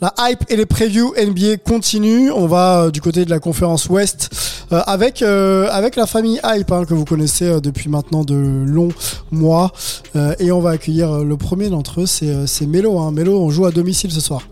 La hype et les previews NBA continuent. On va euh, du côté de la conférence Ouest euh, avec euh, avec la famille Hype hein, que vous connaissez depuis maintenant de longs mois. Et on va accueillir le premier d'entre eux, c'est c'est Melo. Hein. Melo, on joue à domicile ce soir.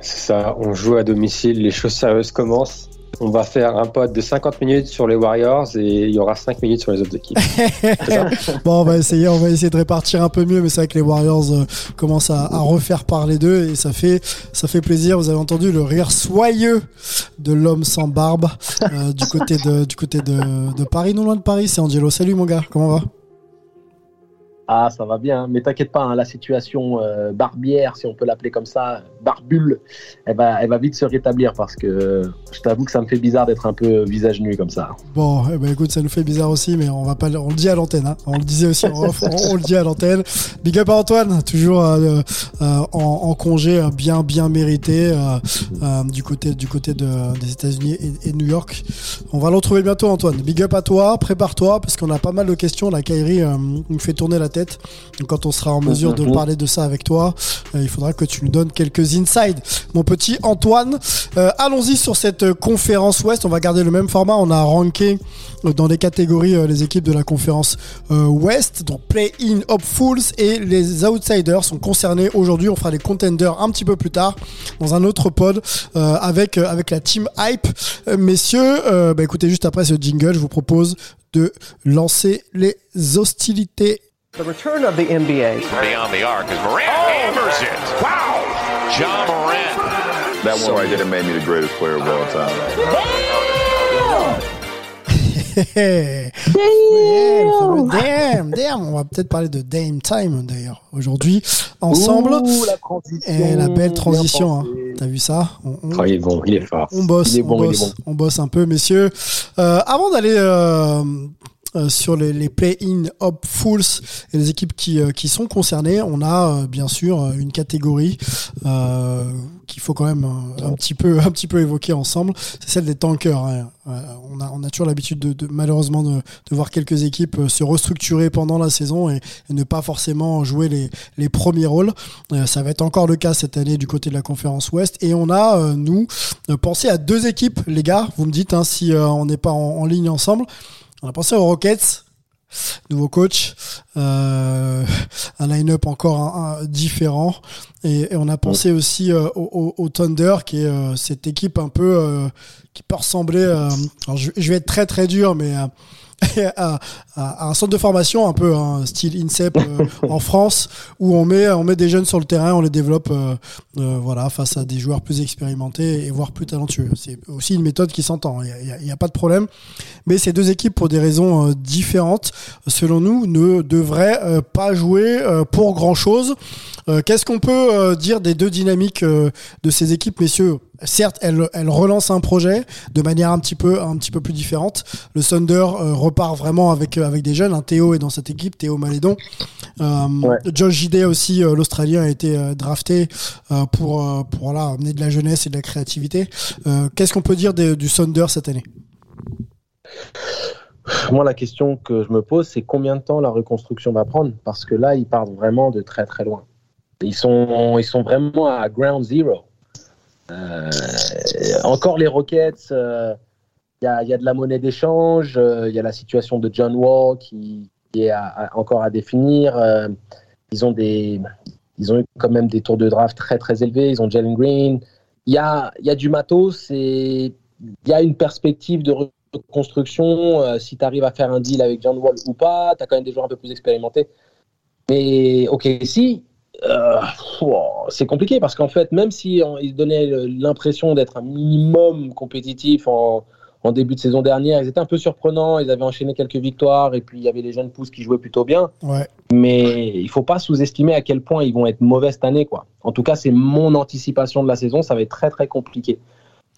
C'est ça, on joue à domicile, les choses sérieuses commencent. On va faire un pod de 50 minutes sur les Warriors et il y aura 5 minutes sur les autres équipes. bon, on va essayer, on va essayer de répartir un peu mieux, mais c'est vrai que les Warriors euh, commencent à, à refaire parler d'eux et ça fait, ça fait plaisir. Vous avez entendu le rire soyeux de l'homme sans barbe euh, du côté de, du côté de, de Paris, non loin de Paris. C'est Angelo. Salut mon gars, comment va? Ah, ça va bien, mais t'inquiète pas, hein, la situation euh, barbière, si on peut l'appeler comme ça, barbule, elle va, elle va vite se rétablir parce que euh, je t'avoue que ça me fait bizarre d'être un peu visage nu comme ça. Bon, eh ben écoute, ça nous fait bizarre aussi, mais on va pas, on le dit à l'antenne. Hein. On le disait aussi en off, on, le dit à l'antenne. Big up à Antoine, toujours euh, euh, en, congé euh, bien bien mérité euh, euh, du côté du côté de, des États-Unis et, et New York. On va le retrouver bientôt, Antoine. Big up à toi, prépare-toi parce qu'on a pas mal de questions. La Kairi euh, nous fait tourner la tête. Donc, quand on sera en mesure de Mhm. parler de ça avec toi, euh, il faudra que tu nous donnes quelques insides, mon petit Antoine. Euh, Allons-y sur cette euh, conférence Ouest. On va garder le même format. On a ranké dans les catégories euh, les équipes de la conférence euh, Ouest. Donc play-in, hopefuls et les outsiders sont concernés aujourd'hui. On fera les contenders un petit peu plus tard dans un autre pod avec avec la team hype. Messieurs, bah, écoutez juste après ce jingle, je vous propose de lancer les hostilités. The return of the NBA. Beyond the arc as Morant hammers it. Wow! John Morant. That one right there made me the greatest player of all time. Damn, damn, damn. On va peut-être parler de Dame Time d'ailleurs aujourd'hui ensemble. Ouh, la. Et la belle transition, hein. T'as vu ça? On, on- Oh, il est bon, il est fort. on bosse, Il est bon, on il est bosse, bon. on bosse un peu, messieurs. Euh, avant d'aller euh, euh, sur les, play-in hopefuls et les équipes qui, euh, qui sont concernées, on a euh, bien sûr une catégorie qu'il faut quand même un petit peu un petit peu évoquer ensemble. C'est celle des tankers. hein. On a on a toujours l'habitude de, malheureusement de, voir quelques équipes se restructurer pendant la saison et, ne pas forcément jouer les, les premiers rôles. Ça va être encore le cas cette année du côté de la conférence Ouest. Et on a, nous, pensé à deux équipes, les gars. Vous me dites hein, si on n'est pas en ligne ensemble. On a pensé aux Rockets. Nouveau coach, euh, un line-up encore un- un différent, et, et on a pensé aussi euh, au, Thunder, qui est euh, cette équipe un peu euh, qui peut ressembler. euh, alors je, je vais être très très dur, mais euh, à, à- à un centre de formation un peu un style INSEP euh, en France où on met on met des jeunes sur le terrain on les développe euh, euh, voilà face à des joueurs plus expérimentés et voire plus talentueux. C'est aussi une méthode qui s'entend il n'y a, a pas de problème. Mais ces deux équipes pour des raisons euh, différentes selon nous ne devraient euh, pas jouer euh, pour grand chose qu'est-ce qu'on peut euh, dire des deux dynamiques euh, de ces équipes messieurs? Certes elles, elles relancent un projet de manière un petit peu un petit peu plus différente le Thunder euh, repart vraiment avec euh, avec des jeunes hein. Théo est dans cette équipe Théo Malédon euh, Ouais. Josh Gidey aussi euh, l'Australien a été euh, drafté euh, pour euh, pour amener de la jeunesse et de la créativité Euh, qu'est-ce qu'on peut dire des- du Thunder cette année? Moi, la question que je me pose, c'est combien de temps la reconstruction va prendre? Parce que là, ils partent vraiment de très très loin. Ils sont, ils sont vraiment à ground zero. Euh, encore les Rockets, euh, il y, a, y a de la monnaie d'échange, euh, il y a la situation de John Wall qui, est encore à définir. ils, ont des, ils ont eu quand même des tours de draft très très élevés, ils ont Jalen Green. Il y a, y a du matos il y a une perspective de construction, euh, si tu arrives à faire un deal avec John Wall ou pas, tu as quand même des joueurs un peu plus expérimentés. Mais ok, si, euh, c'est compliqué parce qu'en fait, même si on, ils donnaient l'impression d'être un minimum compétitif en, en, début de saison dernière, ils étaient un peu surprenants, ils avaient enchaîné quelques victoires et puis il y avait les jeunes pousses qui jouaient plutôt bien. Ouais. Mais il faut pas sous-estimer à quel point ils vont être mauvais cette année. Quoi. En tout cas, c'est mon anticipation de la saison, ça va être très très compliqué.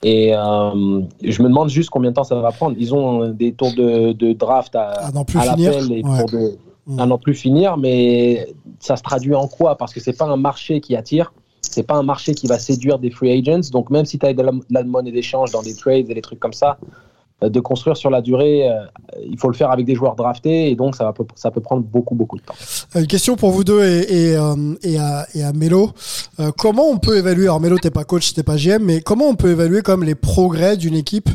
Et euh, je me demande juste combien de temps ça va prendre. Ils ont des tours de, de draft à, plus à l'appel et Ouais. pour de, Mm. à n'en plus finir, mais ça se traduit en quoi? Parce que c'est pas un marché qui attire, c'est pas un marché qui va séduire des free agents. Donc même si tu as de la, de la monnaie d'échange dans des trades et des trucs comme ça, euh, de construire sur la durée, euh, il faut le faire avec des joueurs draftés et donc ça, va, ça peut prendre beaucoup beaucoup de temps. Euh, Une question pour vous deux et, et, euh, et à, et à Mélo. Euh, comment on peut évaluer, alors Mélo t'es pas coach, t'es pas GM, mais comment on peut évaluer comme les progrès d'une équipe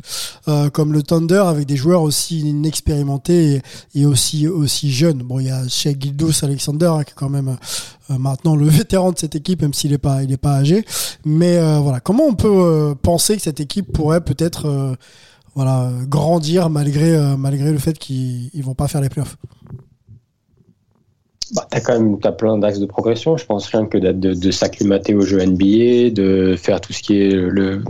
euh, comme le Thunder avec des joueurs aussi inexpérimentés et, aussi jeunes? Bon, il y a chez Gildos Alexander hein, qui est quand même euh, maintenant le vétéran de cette équipe, même s'il est pas pas âgé. Mais voilà, comment on peut penser que cette équipe pourrait peut-être voilà grandir malgré le fait qu'ils ils vont pas faire les playoffs? Bah, t'as quand même t'as plein d'axes de progression. Je pense rien que de, de, de s'acclimater au jeu NBA, de faire tout ce qui est le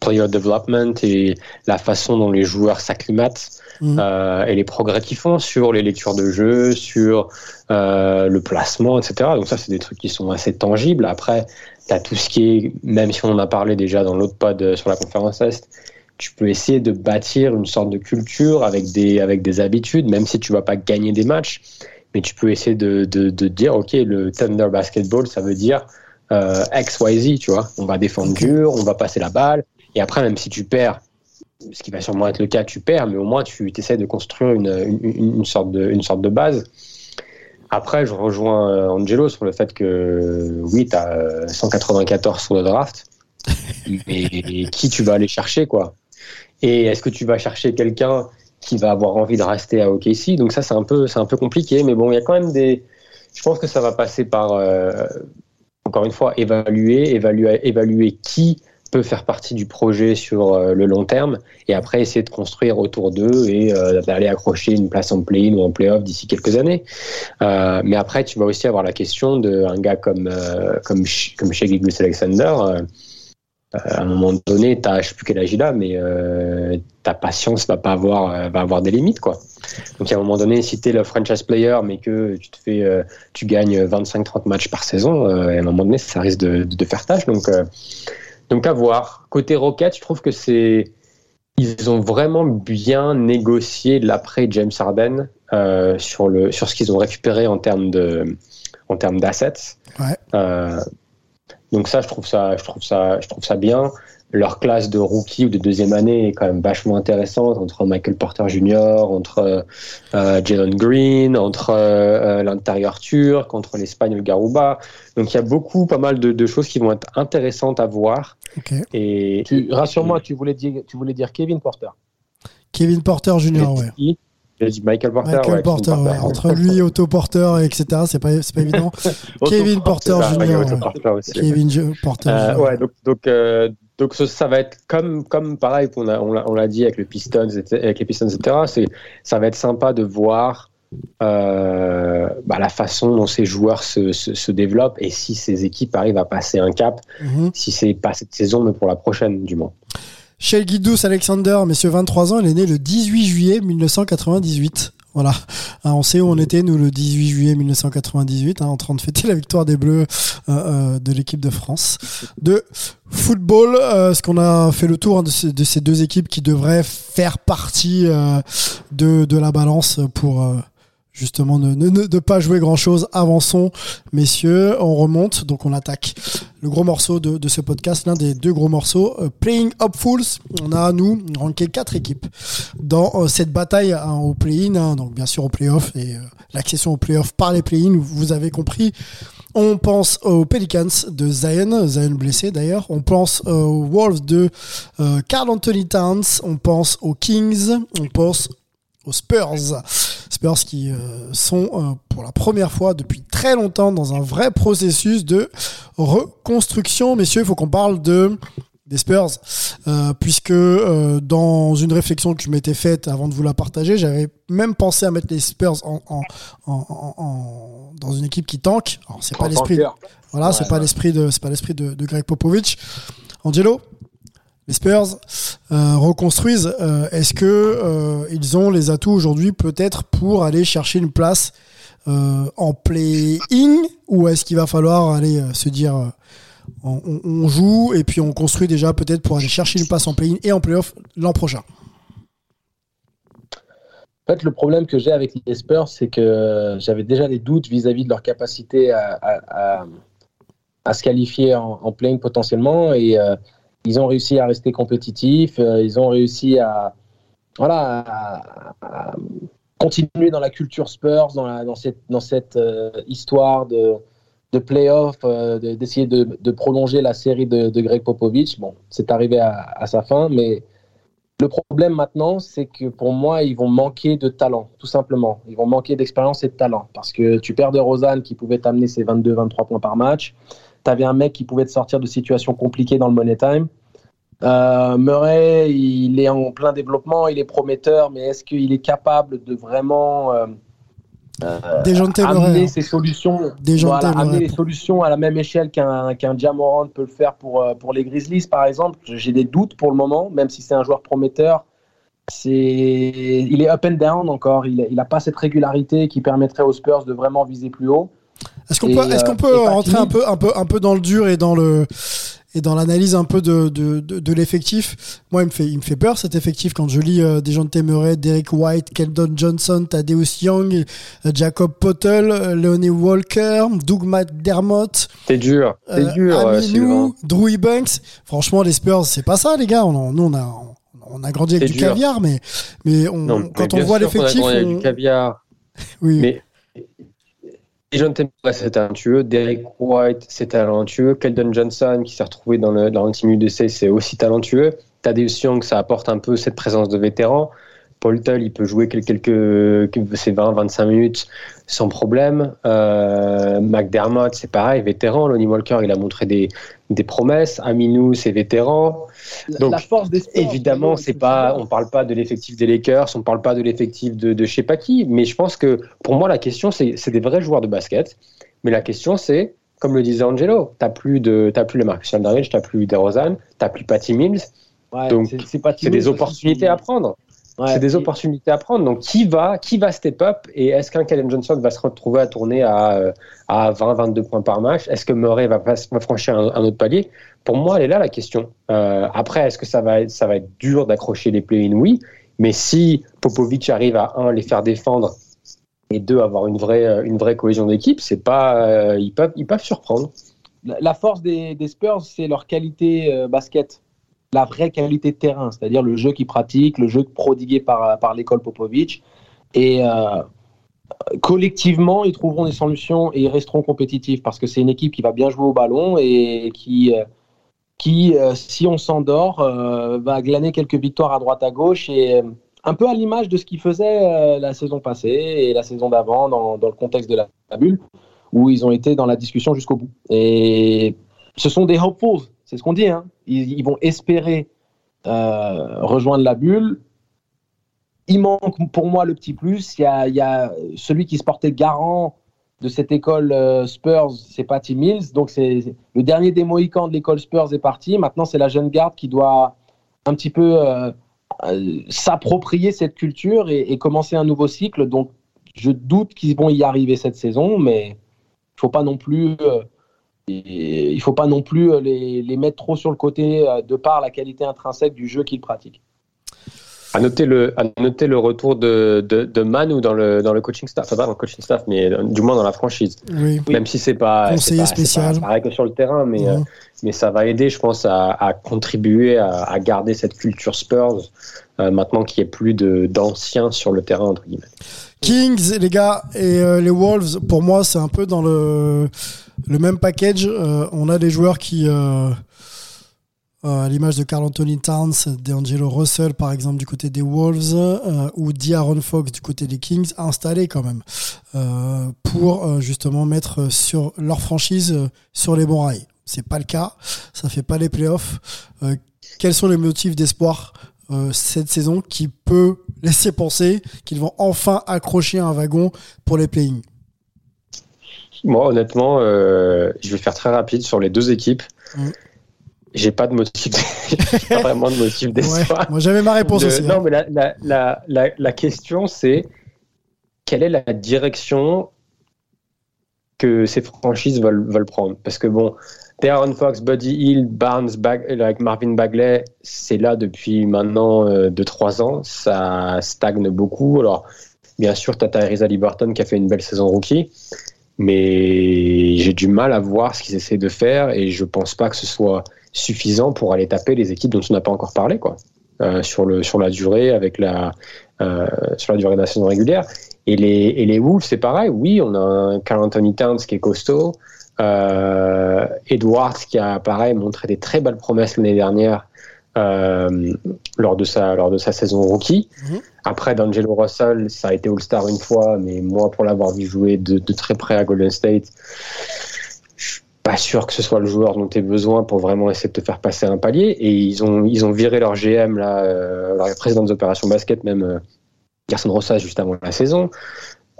player development et la façon dont les joueurs s'acclimatent Mhm. euh, et les progrès qu'ils font sur les lectures de jeu, sur euh, le placement, etc. Donc ça, c'est des trucs qui sont assez tangibles. Après, t'as tout ce qui est, même si on en a parlé déjà dans l'autre pod euh, sur la conférence Est, tu peux essayer de bâtir une sorte de culture avec des, avec des habitudes, même si tu vas pas gagner des matchs mais tu peux essayer de, de, de dire, OK, le Thunder Basketball, ça veut dire euh, X, Y, Z, tu vois. On va défendre dur, on va passer la balle. Et après, même si tu perds, ce qui va sûrement être le cas, tu perds, mais au moins tu essaies de construire une, une, une, sorte de, une sorte de base. Après, je rejoins euh, Angelo sur le fait que, oui, tu as 194 sur le draft, mais qui tu vas aller chercher, quoi? Et est-ce que tu vas chercher quelqu'un qui va avoir envie de rester à OKC. Donc ça, c'est un peu, c'est un peu compliqué, mais bon, il y a quand même des. Je pense que ça va passer par, euh, encore une fois, évaluer, évaluer, qui peut faire partie du projet sur euh, le long terme, et après essayer de construire autour d'eux et euh, d'aller accrocher une place en play-in ou en play-off d'ici quelques années. Mais après, tu vas aussi avoir la question d'un gars comme comme comme Alexander. À un moment donné, t'as, je sais plus quel âge il a, mais euh, ta patience va pas avoir, euh, va avoir des limites, quoi. Donc à un moment donné, si t'es le franchise player, mais que tu te fais, euh, tu gagnes 25-30 matchs par saison, euh, à un moment donné, ça risque de, de faire tâche. Donc, donc à voir. Côté Rocket, je trouve que c'est, ils ont vraiment bien négocié l'après James Harden sur le, sur ce qu'ils ont récupéré en termes de, en termes d'assets. Ouais. Donc ça, je trouve ça, je trouve ça, je trouve ça bien. Leur classe de rookie ou de deuxième année est quand même vachement intéressante entre Michael Porter Jr., entre euh, Jalen Green, entre euh, l'intérieur turc, entre l'Espagnol Garuba. Donc il y a beaucoup, pas mal de, de, choses qui vont être intéressantes à voir. Okay. Et tu, rassure-moi, tu voulais dire, tu voulais dire Kevin Porter. Kevin Porter Jr. Ouais. Michael Porter. Michael ouais, Porter, Porter. ouais. Entre lui, Otto Porter, etc. C'est pas, c'est pas évident. Kevin Porter Jr. Ouais. Kevin Porter euh, Jr. Ouais, donc, donc, euh, donc ça, ça, va être comme, comme pareil, on l'a on on dit avec, le Pistons, avec les Pistons, etc. Ça va être sympa de voir euh, bah, la façon dont ces joueurs se, se, se, développent et si ces équipes arrivent à passer un cap, mm -hmm. si c'est pas cette saison, mais pour la prochaine, du moins. Chez Guidous Alexander, messieurs 23 ans, il est né le 18 juillet 1998. Voilà, hein, on sait où on était nous le 18 juillet 1998, hein, en train de fêter la victoire des Bleus euh, euh, de l'équipe de France de football. Euh, ce qu'on a fait le tour hein, de, ces, de, ces, deux équipes qui devraient faire partie euh, de, de la balance pour euh, justement ne, ne, pas jouer grand chose. Avançons, messieurs, on remonte, donc on attaque le gros morceau de, ce podcast, l'un des deux gros morceaux, euh, Playing Hopefuls. On a, nous, ranké quatre équipes dans euh, cette bataille hein, au play-in, hein, donc bien sûr au play-off et euh, l'accession au play-off par les play-in, vous avez compris. On pense aux Pelicans de Zion, Zion blessé d'ailleurs. On pense aux Wolves de Carl Anthony Towns. On pense aux Kings. On pense aux Spurs. Spurs qui euh, sont euh, pour la première fois depuis très longtemps dans un vrai processus de reconstruction. Messieurs, il faut qu'on parle de des Spurs, euh, puisque euh, dans une réflexion que je m'étais faite avant de vous la partager, j'avais même pensé à mettre les Spurs en, en, en, en dans une équipe qui tank. Alors c'est pas l'esprit, voilà, c'est pas l'esprit de, c'est pas l'esprit de, de Greg Popovich. Angelo, les Spurs euh, reconstruisent. Euh, Est-ce que euh, ils ont les atouts aujourd'hui peut-être pour aller chercher une place en play-in ou est-ce qu'il va falloir aller se dire on, joue et puis on construit déjà peut-être pour aller chercher une place en play-in et en play-off l'an prochain? En fait, le problème que j'ai avec les Spurs, c'est que j'avais déjà des doutes vis-à-vis de leur capacité à, se qualifier en, en play-in potentiellement. Et ils ont réussi à rester compétitifs. euh, ils ont réussi à, voilà, continuer dans la culture Spurs, dans, cette, dans cette euh, histoire de, de play-off, euh, de- d'essayer de, prolonger la série de, de Greg Popovich. Bon, c'est arrivé à, à sa fin, mais le problème maintenant, c'est que pour moi, ils vont manquer de talent, tout simplement. Ils vont manquer d'expérience et de talent. Parce que tu perds de Rosanne qui pouvait t'amener ses 22-23 points par match. Tu avais un mec qui pouvait te sortir de situations compliquées dans le money time. Euh, Murray, il est en plein développement, il est prometteur, mais est-ce qu'il est capable de vraiment euh, euh, amener ses solutions, Dejounte voilà, Murray. amener les solutions à la même échelle qu'un qu'un Jamorant peut le faire pour, euh, pour les Grizzlies, par exemple J'ai des doutes pour le moment, même si c'est un joueur prometteur. C'est, il est up and down encore. Il n'a pas cette régularité qui permettrait aux Spurs de vraiment viser plus haut. Est-ce qu'on peut, est-ce euh, qu'on peut et pas rentrer un peu, un peu, un peu dans le dur et dans le et dans l'analyse un peu de, de, de, de l'effectif? Moi, il me fait, il me fait peur cet effectif quand je lis euh, des gens de Murray, Derek White, Keldon Johnson, Thaddeus Young, euh, Jacob Pottel, euh, Leonie Walker, Doug McDermott, C'est dur, c'est euh, dur. Aminu, Drew Banks. Franchement, les Spurs, c'est pas ça, les gars. On, nous, on a, on, on a grandi avec du dur. caviar, mais, mais on, Non, mais quand on voit sûr qu'on a l'effectif, grandi avec on- du caviar. oui. Mais John Temple, c'est talentueux. Derek White, c'est talentueux. Keldon Johnson, qui s'est retrouvé dans le, dans le c'est aussi talentueux. Thaddeus Young, ça apporte un peu cette présence de vétéran. Paul Tull, il peut jouer quelques, ses 20-25 minutes sans problème. Euh, McDermott, c'est pareil, vétéran. Lonnie Walker, il a montré des, des promesses. Aminou, c'est vétéran. Donc, la force des Spurs, Évidemment, c'est pas, on parle pas de l'effectif des Lakers, on parle pas de l'effectif de, de je sais pas qui, mais je pense que pour moi la question c'est, c'est des vrais joueurs de basket, mais la question c'est, comme le disait Angelo, t'as plus de, t'as plus le Marcus Aldridge, t'as plus DeRozan, t'as plus Patty Mills, Ouais, donc c'est- c'est pas c'est des opportunités à prendre. Ouais, c'est des et- opportunités à prendre. Donc, qui va, qui va step up Et est-ce qu'un Kellen Johnson va se retrouver à tourner à, euh, à 20, 22 points par match? Est-ce que Murray va, va franchir un, un autre palier? Pour moi, elle est là la question. Euh, après, est-ce que ça va, être, ça va être dur d'accrocher les play-in? Oui. Mais si Popovic arrive à, un, les faire défendre et deux, avoir une vraie, euh, une vraie cohésion d'équipe, c'est pas, euh, ils, peuvent, ils peuvent surprendre. La la force des, des Spurs, c'est leur qualité euh, basket, la vraie qualité de terrain, c'est-à-dire le jeu qu'ils pratiquent, le jeu prodigué par, par l'école Popovic. Et euh, collectivement, ils trouveront des solutions et ils resteront compétitifs parce que c'est une équipe qui va bien jouer au ballon et qui, euh, qui euh, si on s'endort, va glaner quelques victoires à droite à gauche et un peu à l'image de ce qu'ils faisaient la saison passée et la saison d'avant dans, dans le contexte de la, la bulle où ils ont été dans la discussion jusqu'au bout. Et ce sont des hopefuls, c'est ce qu'on dit. Hein. Ils, vont espérer euh, rejoindre la bulle. Il manque pour moi le petit plus. Il y a, celui qui se portait garant de cette école euh, Spurs, c'est Patty Mills. Donc c'est le dernier des Mohicans de l'école Spurs est parti. Maintenant c'est la jeune garde qui doit un petit peu euh, s'approprier cette culture et, commencer un nouveau cycle. Donc je doute qu'ils vont y arriver cette saison, mais il faut pas non plus il faut pas non plus euh, les, les mettre trop sur le côté euh, de par la qualité intrinsèque du jeu qu'ils pratiquent. À noter le, à noter le retour de, de, de Manu dans le, dans le coaching staff, enfin pas dans le coaching staff, mais euh, du moins dans la franchise. Oui. Même si c'est pas, Conseiller c'est pas, c'est spécial. pas- c'est pareil que sur le terrain, mais, Ouais. euh, mais ça va aider, je pense, à, à contribuer à, à garder cette culture Spurs euh, maintenant qu'il n'y ait plus de d'anciens sur le terrain entre guillemets. Kings, les gars, et euh, les Wolves, pour moi, c'est un peu dans le, le même package. Euh, on a des joueurs qui, euh, euh, à l'image de Carl Anthony Towns, d'Angelo Russell, par exemple, du côté des Wolves, ou d'Aaron Fox du côté des Kings, installés quand même, pour justement mettre sur leur franchise sur les bons rails. C'est pas le cas. Ça fait pas les playoffs. Quels sont les motifs d'espoir cette saison qui peut laisser penser qu'ils vont enfin accrocher un wagon pour les play-in Moi, honnêtement, euh, je vais faire très rapide sur les deux équipes. Mm. J'ai pas de motif, pas vraiment de motif d'espoir. Ouais, moi j'avais ma réponse De- aussi. Non, hein. mais la, la, la, question, c'est quelle est la direction que ces franchises veulent, veulent prendre? Parce que bon, Darren Fox, Buddy Hill, Barnes, Bag- euh, avec Marvin Bagley, c'est là depuis maintenant 2-3 ans. Ça stagne beaucoup. Alors, bien sûr, tu as Tyrese Liberton qui a fait une belle saison rookie. Mais j'ai du mal à voir ce qu'ils essaient de faire et je pense pas que ce soit suffisant pour aller taper les équipes dont on n'a pas encore parlé. Quoi euh, sur, le, sur la durée, avec la, euh, sur la durée de la saison régulière. Et les, et les Wolves, c'est pareil. Oui, on a un Carl Anthony Towns qui est costaud. Euh, Edwards qui a, pareil, montré des très belles promesses l'année dernière euh, lors, de sa, lors de sa saison rookie. Mhm. Après, D'Angelo Russell, ça a été All-Star une fois, mais moi, pour l'avoir vu jouer de, de très près à Golden State, je suis pas sûr que ce soit le joueur dont tu as besoin pour vraiment essayer de te faire passer un palier. Et ils ont, ils ont viré leur GM, là, euh, leur président des opérations basket, même euh, Gerson Rosas, juste avant la saison.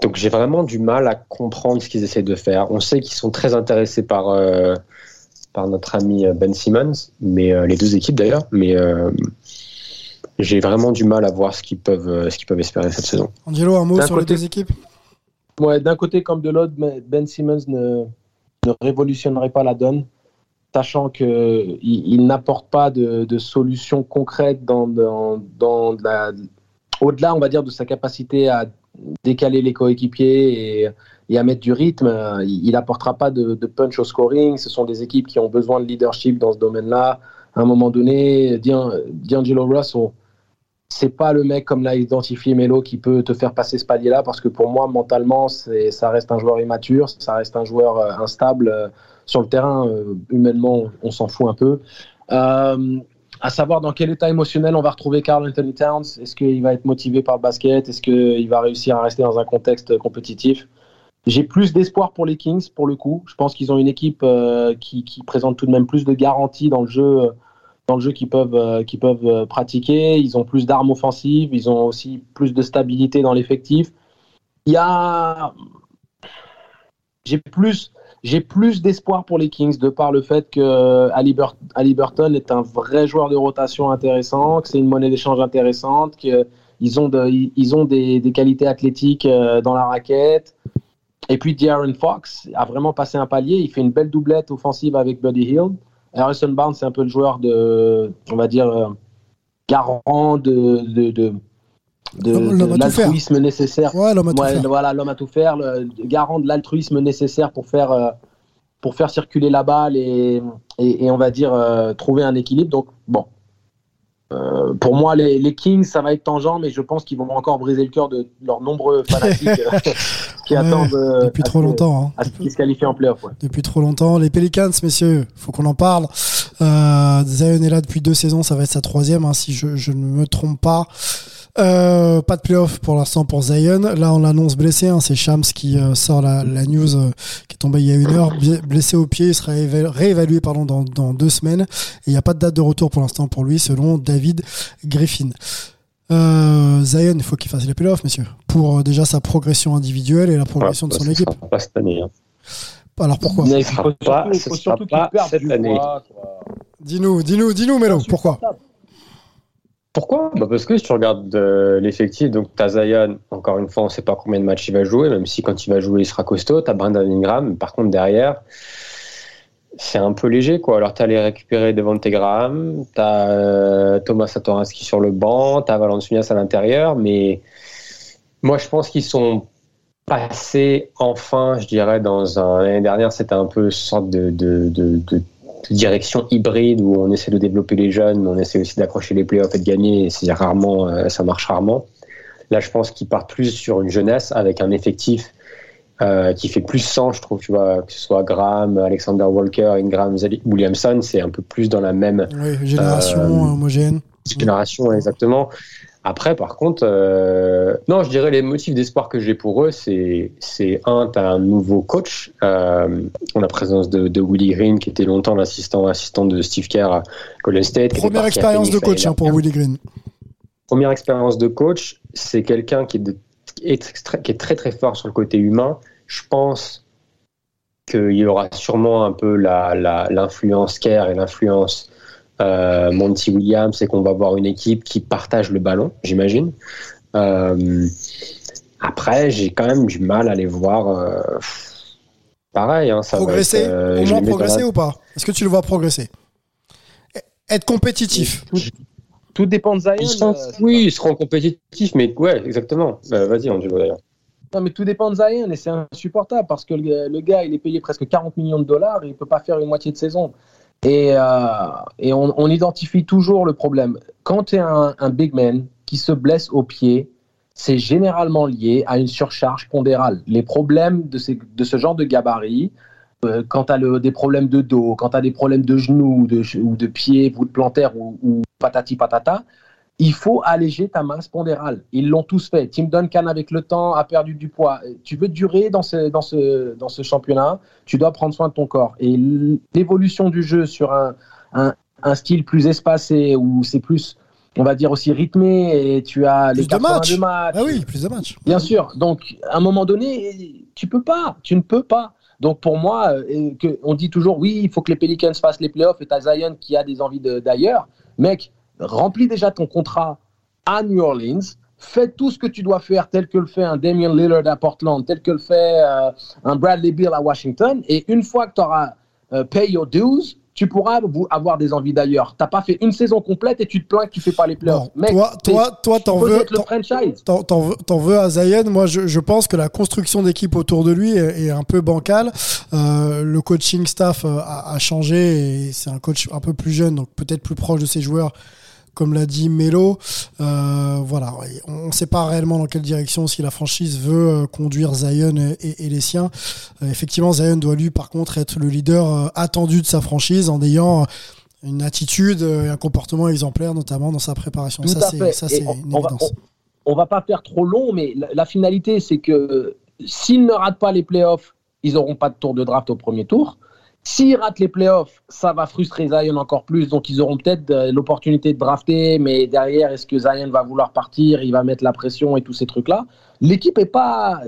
Donc j'ai vraiment du mal à comprendre ce qu'ils essaient de faire. On sait qu'ils sont très intéressés par, euh, par notre ami euh, Ben Simmons, mais euh, les deux équipes d'ailleurs. Mais euh, j'ai vraiment du mal à voir ce qu'ils peuvent, ce qu'ils peuvent espérer cette saison. Angelo, un mot D'un sur côté- les deux équipes? Ouais, d'un côté comme de l'autre, mais Ben Simmons ne, ne révolutionnerait pas la donne, sachant qu'il il, n'apporte pas de, de solution concrète dans, dans, dans la, au-delà, on va dire, de sa capacité à décaler les coéquipiers et, et à mettre du rythme. euh, Il il apportera pas de, punch au scoring. Ce sont des équipes qui ont besoin de leadership dans ce domaine-là. À un moment donné, D'An- D'Angelo Russell, c'est pas le mec comme l'a identifié Melo qui peut te faire passer ce palier-là parce que pour moi mentalement ça reste un joueur immature, ça reste un joueur euh, instable euh, sur le terrain humainement on s'en fout un peu. À savoir dans quel état émotionnel on va retrouver Carl Anthony Towns. Est-ce qu'il va être motivé par le basket Est-ce qu'il va réussir à rester dans un contexte compétitif? J'ai plus d'espoir pour les Kings pour le coup. Je pense qu'ils ont une équipe euh, qui, présente tout de même plus de garanties dans le jeu. euh, dans le jeu qu'ils peuvent, euh, qu'ils peuvent pratiquer. Ils ont plus d'armes offensives, ils ont aussi plus de stabilité dans l'effectif. Il y a. J'ai plus, j'ai plus d'espoir pour les Kings de par le fait que Haliburton est un vrai joueur de rotation intéressant, que c'est une monnaie d'échange intéressante, qu'ils ont, ils ont des, qualités athlétiques dans la raquette. Et puis De'Aaron Fox a vraiment passé un palier. Il fait une belle doublette offensive avec Buddy Hill. Harrison Barnes, c'est un peu le joueur de, on va dire, euh, garant de, de, de, l'altruisme nécessaire. Ouais, l'homme à tout Ouais, faire. Voilà, l'homme à tout faire, le garant de l'altruisme nécessaire pour faire, euh, pour faire circuler la balle et, et, et on va dire euh, trouver un équilibre. Donc, bon. Euh, pour moi, les, les Kings, ça va être tangent, mais je pense qu'ils vont encore briser le cœur de leurs nombreux fanatiques euh, qui Ouais, attendent euh, Depuis à trop longtemps. hein. à se qualifient en playoff. ouais. depuis trop longtemps. Les Pelicans, messieurs, faut qu'on en parle. Euh, Zion est là depuis deux saisons, ça va être sa troisième, hein, si je, je ne me trompe pas. Euh, pas de playoff pour l'instant pour Zion. Là, on l'annonce blessé. Hein, c'est Shams qui euh, sort la, la news euh, qui est tombée il y a une heure. Blessé au pied, il sera éva- réévalué pardon, dans, dans deux semaines. Et il n'y a pas de date de retour pour l'instant pour lui, selon David Griffin. Euh, Zion, il faut qu'il fasse les playoffs, messieurs, pour euh, déjà sa progression individuelle et la progression Voilà, de son équipe. sera pas cette année. hein. Alors pourquoi? Il sera pas- surtout, ce sera surtout pas cette année. Dis-nous, dis-nous, dis-nous, Mélo, pourquoi? Pourquoi? Bah Parce que si tu regardes euh, l'effectif, donc tu as Zion, encore une fois, on ne sait pas combien de matchs il va jouer, même si quand il va jouer, il sera costaud. Tu as Brandon Ingram, par contre, derrière, c'est un peu léger. quoi. Alors, tu as les récupérer devant Graham, tu as Thomas Satoransky sur le banc, tu as Valanciunas à l'intérieur, mais moi, je pense qu'ils sont passés enfin, je dirais, dans. L'année dernière, c'était un peu sorte de direction hybride où on essaie de développer les jeunes, mais on essaie aussi d'accrocher les playoffs et de gagner. Et c'est rarement, euh, ça marche rarement. Là, je pense qu'ils partent plus sur une jeunesse avec un effectif euh, qui fait plus sens, je trouve. Tu vois, que ce soit Graham, Alexander Walker, Ingram, Williamson, c'est un peu plus dans la même Oui, génération Euh, homogène. génération exactement. Après, par contre, euh, non, je dirais les motifs d'espoir que j'ai pour eux, c'est, c'est un, tu as un nouveau coach, euh, on a présence de, de Willie Green, qui était longtemps l'assistant assistant de Steve Kerr à Golden State. Première expérience de coach hein, pour Willie Green. Première expérience de coach, c'est quelqu'un qui est, de, est qui est très très fort sur le côté humain. Je pense qu'il y aura sûrement un peu la, la, l'influence Kerr et l'influence euh, Monty Williams, c'est qu'on va avoir une équipe qui partage le ballon, j'imagine. Euh, après, j'ai quand même du mal à les voir. Euh, pareil, hein, ça progresser. va être, Au moins mets dans progresser la- ou pas? Est-ce que tu le vois progresser? Être compétitif. Tout dépend de Zion. Ils sont- euh, oui, ils seront compétitifs, mais ouais, exactement. Euh, vas-y, Angelo d'ailleurs. Non, mais tout dépend de Zion et c'est insupportable parce que le, le gars, il est payé presque 40 millions de dollars et il peut pas faire une moitié de saison. Et, euh, et on, on identifie toujours le problème. Quand tu es un, un big man qui se blesse au pied, c'est généralement lié à une surcharge pondérale. Les problèmes de, ces- de ce genre de gabarit, euh, quand tu as des problèmes de dos, quand tu as des problèmes de genoux de, ou de pieds, voûte plantaire ou, ou patati patata, il faut alléger ta masse pondérale. Ils l'ont tous fait. Tim Duncan, avec le temps, a perdu du poids. Tu veux durer dans ce, dans ce, dans ce championnat, tu dois prendre soin de ton corps. Et l'évolution du jeu sur un, un, un style plus espacé, où c'est plus, on va dire, aussi rythmé, et tu as les Plus de matchs. 82 matchs. Ah oui, plus de matchs. Bien sûr. Donc, à un moment donné, tu peux pas. Tu ne peux pas. Donc, pour moi, euh, on dit toujours, oui, il faut que les Pelicans fassent les playoffs et t'as Zion qui a des envies de- d'ailleurs. Mec, remplis déjà ton contrat à New Orleans. Fais tout ce que tu dois faire, tel que le fait un Damian Lillard à Portland, tel que le fait euh, un Bradley Beal à Washington. Et une fois que tu auras euh, pay your dues, tu pourras avoir des envies d'ailleurs. T'as pas fait une saison complète et tu te plains que tu fais pas les playoffs. Mec, toi, toi, toi, t'en veux, t'en- veux, à Zion. Moi, je, je pense que la construction d'équipe autour de lui est, est un peu bancale. Euh, le coaching staff euh, a, a changé et c'est un coach un peu plus jeune, donc peut-être plus proche de ses joueurs. Comme l'a dit Melo, euh, voilà, on ne sait pas réellement dans quelle direction si la franchise veut euh, conduire Zion et, et les siens. Euh, effectivement, Zion doit lui, par contre, être le leader attendu de sa franchise en ayant une attitude et un comportement exemplaire, notamment dans sa préparation. Tout ça, c'est on- une on va- évidence. on va pas faire trop long, mais la, la finalité, c'est que s'ils ne ratent pas les playoffs, ils n'auront pas de tour de draft au premier tour. S'ils ratent les playoffs, ça va frustrer Zion encore plus. Donc, ils auront peut-être euh, l'opportunité de drafter, mais derrière, est-ce que Zion va vouloir partir? Il va mettre la pression et tous ces trucs-là. L'équipe est pas.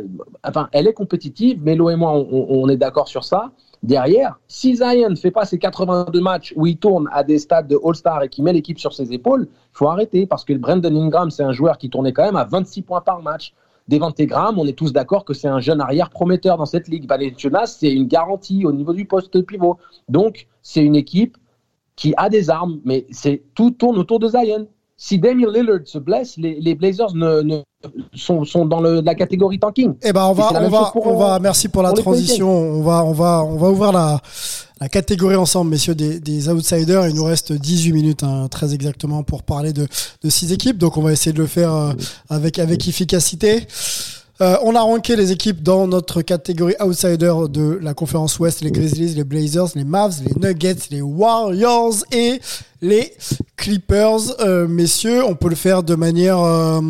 Enfin, elle est compétitive. Melo et moi, on, on est d'accord sur ça. Derrière, si Zion ne fait pas ses 82 matchs où il tourne à des stades de All-Star et qui met l'équipe sur ses épaules, il faut arrêter parce que Brandon Ingram, c'est un joueur qui tournait quand même à 26 points par match. Devante Graham, on est tous d'accord que c'est un jeune arrière prometteur dans cette ligue. Valenciunas, c'est une garantie au niveau du poste pivot. Donc, c'est une équipe qui a des armes, mais c'est tout tourne autour de Zion. Si Damian Lillard se blesse, les, les Blazers ne, ne- sont, sont dans le- la catégorie tanking. Eh ben on va on va pour, on va euh, merci pour la pour transition. On va on va on va ouvrir la la catégorie ensemble messieurs des, des outsiders. Il nous reste 18 minutes hein, très exactement pour parler de de six équipes. Donc on va essayer de le faire euh, avec avec efficacité. Euh, on a ranké les équipes dans notre catégorie outsider de la conférence Ouest, les Grizzlies, les Blazers, les Mavs, les Nuggets, les Warriors et les Clippers. Euh, messieurs, on peut le faire de manière euh,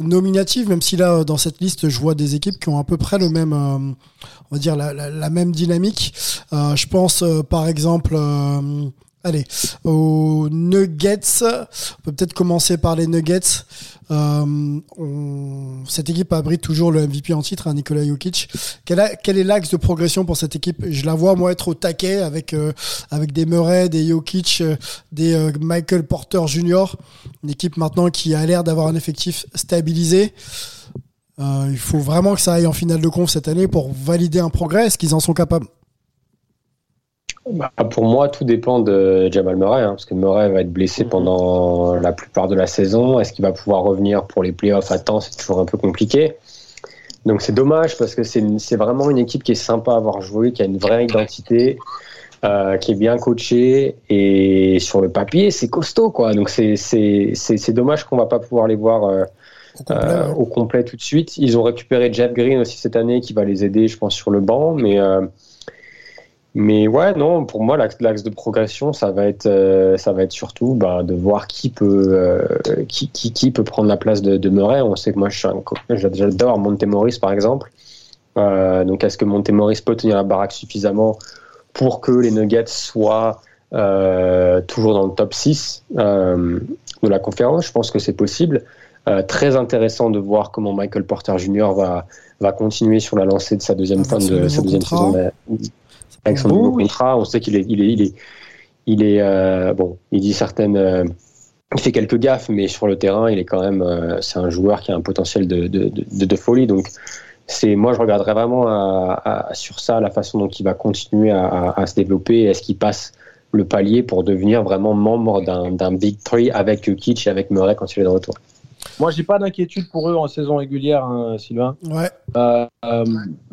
nominative, même si là, dans cette liste, je vois des équipes qui ont à peu près le même, euh, on va dire, la, la- la même dynamique. Euh, je pense, euh, par exemple, euh, allez, aux Nuggets. On peut peut-être commencer par les Nuggets. Euh, cette équipe abrite toujours le MVP en titre, hein, Nikola Jokic. Quel, est l'axe de progression pour cette équipe? Je la vois moi être au taquet avec euh, avec des Murray, des Jokic, euh, des Michael Porter Jr. Une équipe maintenant qui a l'air d'avoir un effectif stabilisé. Il faut vraiment que ça aille en finale de conf cette année pour valider un progrès. Est-ce qu'ils en sont capables? Bah, pour moi, tout dépend de Jamal Murray, hein, parce que Murray va être blessé pendant la plupart de la saison. Est-ce qu'il va pouvoir revenir pour les playoffs? À temps C'est toujours un peu compliqué. Donc c'est dommage parce que c'est vraiment une équipe qui est sympa à avoir joué, qui a une vraie identité, euh, qui est bien coachée et sur le papier c'est costaud quoi. Donc c'est dommage qu'on va pas pouvoir les voir euh, au complet euh, ouais. au complet tout de suite. Ils ont récupéré Jeff Green aussi cette année qui va les aider, je pense, sur le banc. Mais, euh, Mais ouais, non, pour moi, l'axe de progression, ça va être, euh, ça va être surtout bah, de voir qui peut, euh, qui, qui, qui peut prendre la place de, de Murray. On sait que moi, j'adore Montemoris, par exemple. Euh, donc, est-ce que Montemoris peut tenir la baraque suffisamment pour que les Nuggets soient toujours dans le top 6 euh, de la conférence? Je pense que c'est possible. Très intéressant de voir comment Michael Porter Jr. va, va continuer sur la lancée de sa deuxième fin de nouveau sa deuxième saison de- avec son nouveau contrat. On sait qu'il est, il est, il est, il est euh, bon. Il dit certaines, euh, il fait quelques gaffes, mais sur le terrain, il est quand même, euh, c'est un joueur qui a un potentiel de, de, de, de folie. Donc, c'est, moi, je regarderais vraiment à- à- sur ça la façon dont il va continuer à, se développer. Est-ce qu'il passe le palier pour devenir vraiment membre d'un, d'un Big Three avec Jokic et avec Murray quand il est de retour? Moi, j'ai pas d'inquiétude pour eux en saison régulière, hein, Sylvain. Ouais. Euh, euh,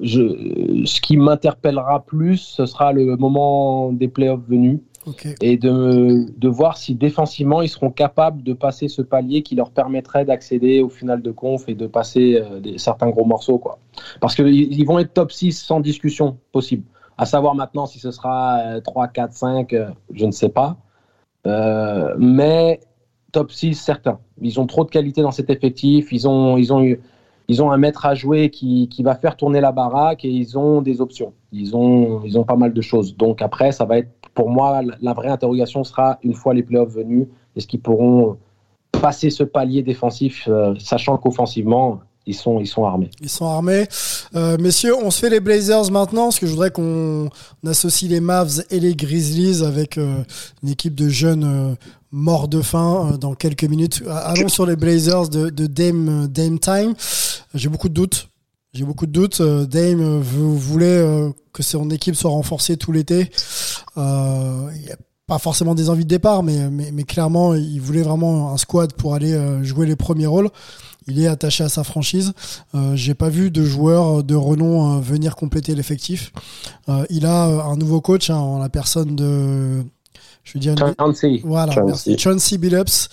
je, ce qui m'interpellera plus, ce sera le moment des playoffs venus et de, de voir si défensivement ils seront capables de passer ce palier qui leur permettrait d'accéder au final de conf et de passer euh, des, certains gros morceaux. Quoi. Parce qu'ils ils vont être top 6 sans discussion possible. À savoir maintenant si ce sera euh, 3, 4, 5, euh, je ne sais pas. Mais top 6, certain. Ils ont trop de qualité dans cet effectif. Ils ont, ils ont, eu, ils ont un maître à jouer qui, qui va faire tourner la baraque et ils ont des options. Ils ont, ils ont pas mal de choses. Donc après, ça va être, pour moi, la- la vraie interrogation sera, une fois les playoffs venus, est-ce qu'ils pourront passer ce palier défensif, euh, sachant qu'offensivement, ils sont, ils sont armés. Ils sont armés. Euh, messieurs, on se fait les Blazers maintenant, parce que je voudrais qu'on on associe les Mavs et les Grizzlies avec euh, une équipe de jeunes euh, morts de faim euh, dans quelques minutes. Allons sur les Blazers de, de Dame, euh, Dame Time. J'ai beaucoup de doutes. J'ai beaucoup de doutes. Euh, Dame vous voulait euh, que son équipe soit renforcée tout l'été? Pas forcément des envies de départ, mais, mais, mais clairement, il voulait vraiment un squad pour aller euh, jouer les premiers rôles. Il est attaché à sa franchise. Euh, J'ai pas vu de joueur de renom euh, venir compléter l'effectif. Euh, il a euh, un nouveau coach hein, en la personne de. Je veux dire. une- Chauncey. Voilà, Chauncey. merci. Chauncey Billups.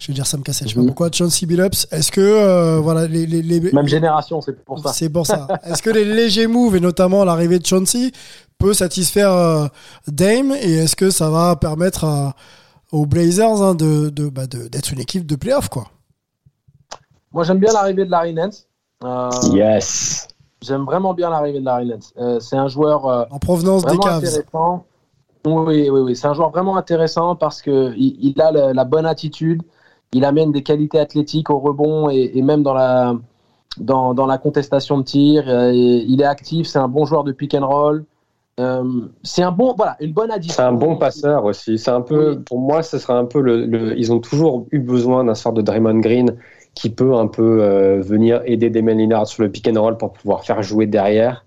Je vais dire ça me cassait, je sais pas Mhm. pourquoi. Chauncey Billups? Est-ce que euh, voilà les, les, les- Même génération, c'est pour ça. c'est pour ça. Est-ce que les légers moves et notamment l'arrivée de Chauncey peut satisfaire euh, Dame? Et est-ce que ça va permettre à- aux Blazers hein, de de- bah, de- d'être une équipe de playoff quoi? Moi, j'aime bien l'arrivée de Larry Nance. Euh, Yes. J'aime vraiment bien l'arrivée de Larry Nance. Euh, c'est un joueur euh, en provenance des intéressant. Oui, oui, oui. C'est un joueur vraiment intéressant parce que il, a la bonne attitude. Il amène des qualités athlétiques au rebond et, et même dans la, dans, dans la contestation de tir. Euh, et il est actif. C'est un bon joueur de pick and roll. Euh, c'est un bon, voilà, une bonne addition. C'est un bon passeur aussi. C'est un peu, Oui. pour moi, ce serait un peu le, le- Ils ont toujours eu besoin d'un sort de Draymond Green qui peut un peu euh, venir aider Damien Lillard sur le pick and roll pour pouvoir faire jouer derrière.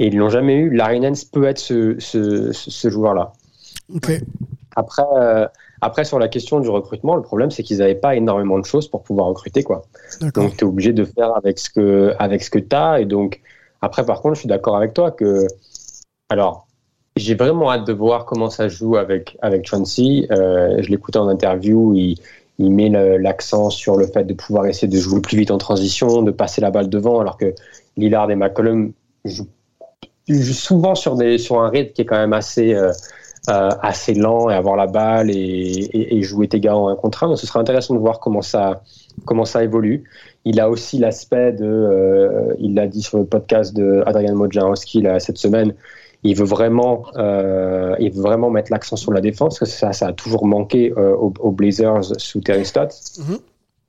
Et ils l'ont jamais eu. Larry Nance peut être ce, ce, joueur-là. Après, euh, après, sur la question du recrutement, le problème, c'est qu'ils n'avaient pas énormément de choses pour pouvoir recruter, quoi. Donc, tu es obligé de faire avec ce que, avec ce que tu as. Et donc, après, par contre, je suis d'accord avec toi que. Alors, j'ai vraiment hâte de voir comment ça joue avec, avec Chauncey. Euh, je l'écoutais en interview. Il, il met l'accent sur le fait de pouvoir essayer de jouer plus vite en transition, de passer la balle devant, alors que Lillard et McCollum jouent, souvent sur, des, sur un rythme qui est quand même assez. euh, euh, assez lent et avoir la balle et, et, et jouer tes gars en un contre un. Donc, ce serait intéressant de voir comment ça, comment ça évolue. Il a aussi l'aspect de, euh, il l'a dit sur le podcast de Adrian Wojnarowski là, cette semaine, il veut vraiment, euh, il veut vraiment mettre l'accent sur la défense, parce que ça, ça a toujours manqué euh, aux, aux Blazers sous Terry Stotts. Mhm.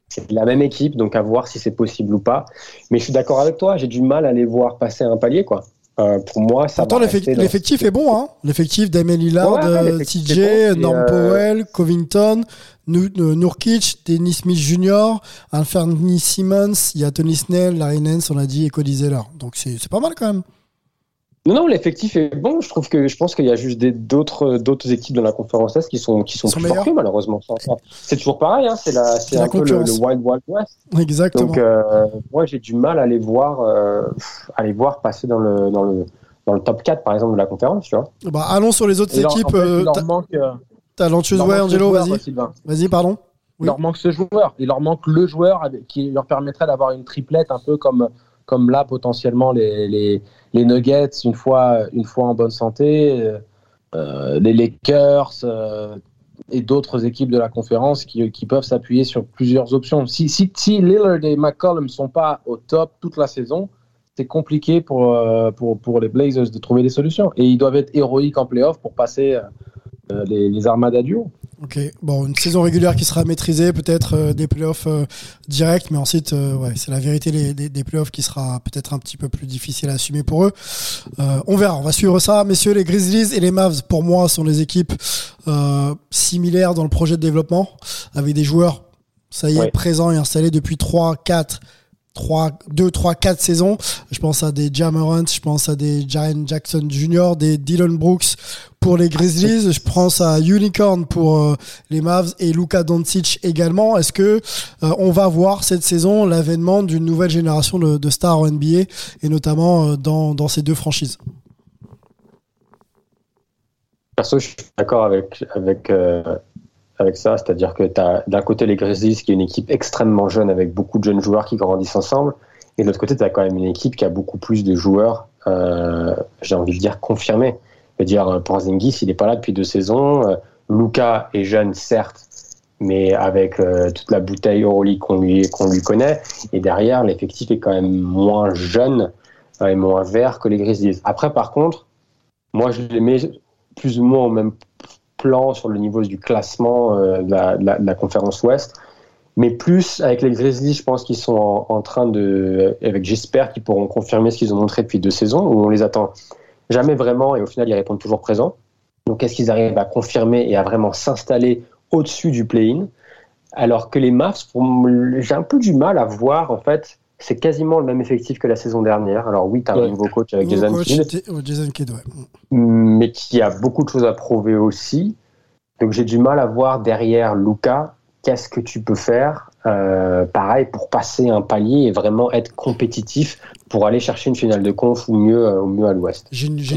C'est la même équipe, donc à voir si c'est possible ou pas. Mais je suis d'accord avec toi, j'ai du mal à les voir passer un palier, quoi. Euh, pour moi, ça Pourtant, l'effectif dans- est bon. Hein L'effectif d'Amen Lillard, Ouais, ouais, l'effectif TJ, bon, Norm euh, Powell, Covington, Nu- Nurkic, Dennis Smith Jr., Anthony Simmons, il y a Tony Snell, Larry Nance, on l'a dit, et Cody Zeller. Donc c'est pas mal quand même. Non, non, l'effectif est bon. Je trouve que je pense qu'il y a juste d'autres d'autres équipes dans la conférence Est qui sont qui sont, Sont plus malheureusement. Enfin, C'est toujours pareil. Hein, c'est la c'est un peu le, wild wild west. Exactement. Donc euh, moi j'ai du mal à les voir euh, à les voir passer dans le dans le dans le top 4 par exemple de la conférence, tu vois. Bah, allons sur les autres Et leur- en équipes fait, euh, euh, leur Ouais, Angelo, vas-y. Vas-y, pardon. Il leur manque ce joueur. Il leur manque le joueur avec- qui leur permettrait d'avoir une triplette un peu comme comme là potentiellement les, les, Nuggets une fois, une fois en bonne santé, euh, euh, les Lakers euh, et d'autres équipes de la conférence qui, qui peuvent s'appuyer sur plusieurs options. Si, si, si Lillard et McCollum ne sont pas au top toute la saison, c'est compliqué pour, pour, pour les Blazers de trouver des solutions. Et ils doivent être héroïques en playoff pour passer les, les armadas du haut. Ok, bon, une saison régulière qui sera maîtrisée, peut-être euh, des playoffs euh, directs, mais ensuite, euh, ouais, c'est la vérité les, des, des playoffs qui sera peut-être un petit peu plus difficile à assumer pour eux. Euh, on verra, on va suivre ça, messieurs. Les Grizzlies et les Mavs, pour moi, sont des équipes euh, similaires dans le projet de développement, avec des joueurs, ça y est, Ouais. présents et installés depuis 3, 4, 3, 2, 3, 4 saisons. Je pense à des Jamorant, je pense à des Jaren Jackson Jr., des Dylan Brooks pour les Grizzlies. Je pense à Unicorn pour euh, les Mavs et Luka Doncic également. Est-ce que euh, on va voir cette saison l'avènement d'une nouvelle génération de, stars en NBA et notamment euh, dans, ces deux franchises? Perso, je suis d'accord avec, avec, avec ça. C'est-à-dire que tu as d'un côté les Grizzlies, qui est une équipe extrêmement jeune avec beaucoup de jeunes joueurs qui grandissent ensemble. Et de l'autre côté, tu as quand même une équipe qui a beaucoup plus de joueurs, euh, j'ai envie de dire, confirmés. Je veux dire, euh, Porzingis, il n'est pas là depuis deux saisons. Euh, Luca est jeune, certes, mais avec toute la bouteille Euroleague qu'on lui, qu'on lui connaît. Et derrière, l'effectif est quand même moins jeune et moins vert que les Grizzlies. Après, par contre, moi, je les mets plus ou moins au même plan sur le niveau du classement euh, de, la, conférence Ouest. Mais plus avec les Grizzlies, je pense qu'ils sont en, train de, avec j'espère qu'ils pourront confirmer ce qu'ils ont montré depuis deux saisons, où on les attend jamais vraiment et au final ils répondent toujours présents. Donc est-ce qu'ils arrivent à confirmer et à vraiment s'installer au-dessus du play-in? Alors que les Mavs, j'ai un peu du mal à voir en fait. C'est quasiment le même effectif que la saison dernière. Alors oui, tu as un nouveau coach avec Nouveau Jason coach, Kidd, J- ouais, Jason Kidd, ouais. mais qui a beaucoup de choses à prouver aussi. Donc j'ai du mal à voir derrière Luca, qu'est-ce que tu peux faire, euh, pareil, pour passer un palier et vraiment être compétitif pour aller chercher une finale de conf ou mieux, euh, au mieux à l'ouest.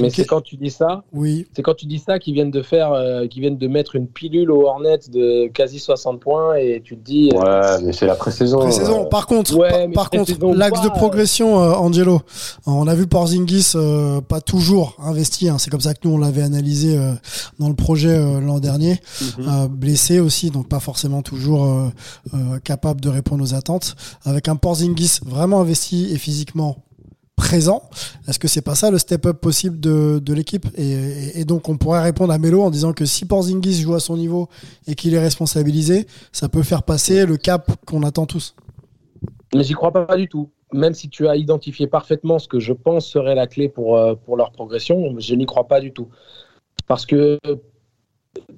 Mais c'est quand tu dis ça, Oui, c'est quand tu dis ça qu'ils viennent de faire, euh, qu'ils viennent de mettre une pilule aux Hornets de quasi 60 points et tu te dis. euh, Ouais, mais c'est la pré-saison. Pré-saison. euh, Par contre, Ouais, par, contre, l'axe de progression, euh, Angelo. On a vu Porzingis euh, pas toujours investi. hein. C'est comme ça que nous on l'avait analysé euh, dans le projet euh, l'an dernier. mhm. Euh, blessé aussi, donc pas forcément toujours euh, euh, capable de répondre aux attentes. Avec un Porzingis vraiment investi et physiquement présent, est-ce que c'est pas ça le step-up possible de, de l'équipe? Et, donc on pourrait répondre à Melo en disant que si Porzingis joue à son niveau et qu'il est responsabilisé, ça peut faire passer le cap qu'on attend tous. Mais j'y crois pas, pas du tout. Même si tu as identifié parfaitement ce que je pense serait la clé pour, euh, pour leur progression, je n'y crois pas du tout. Parce que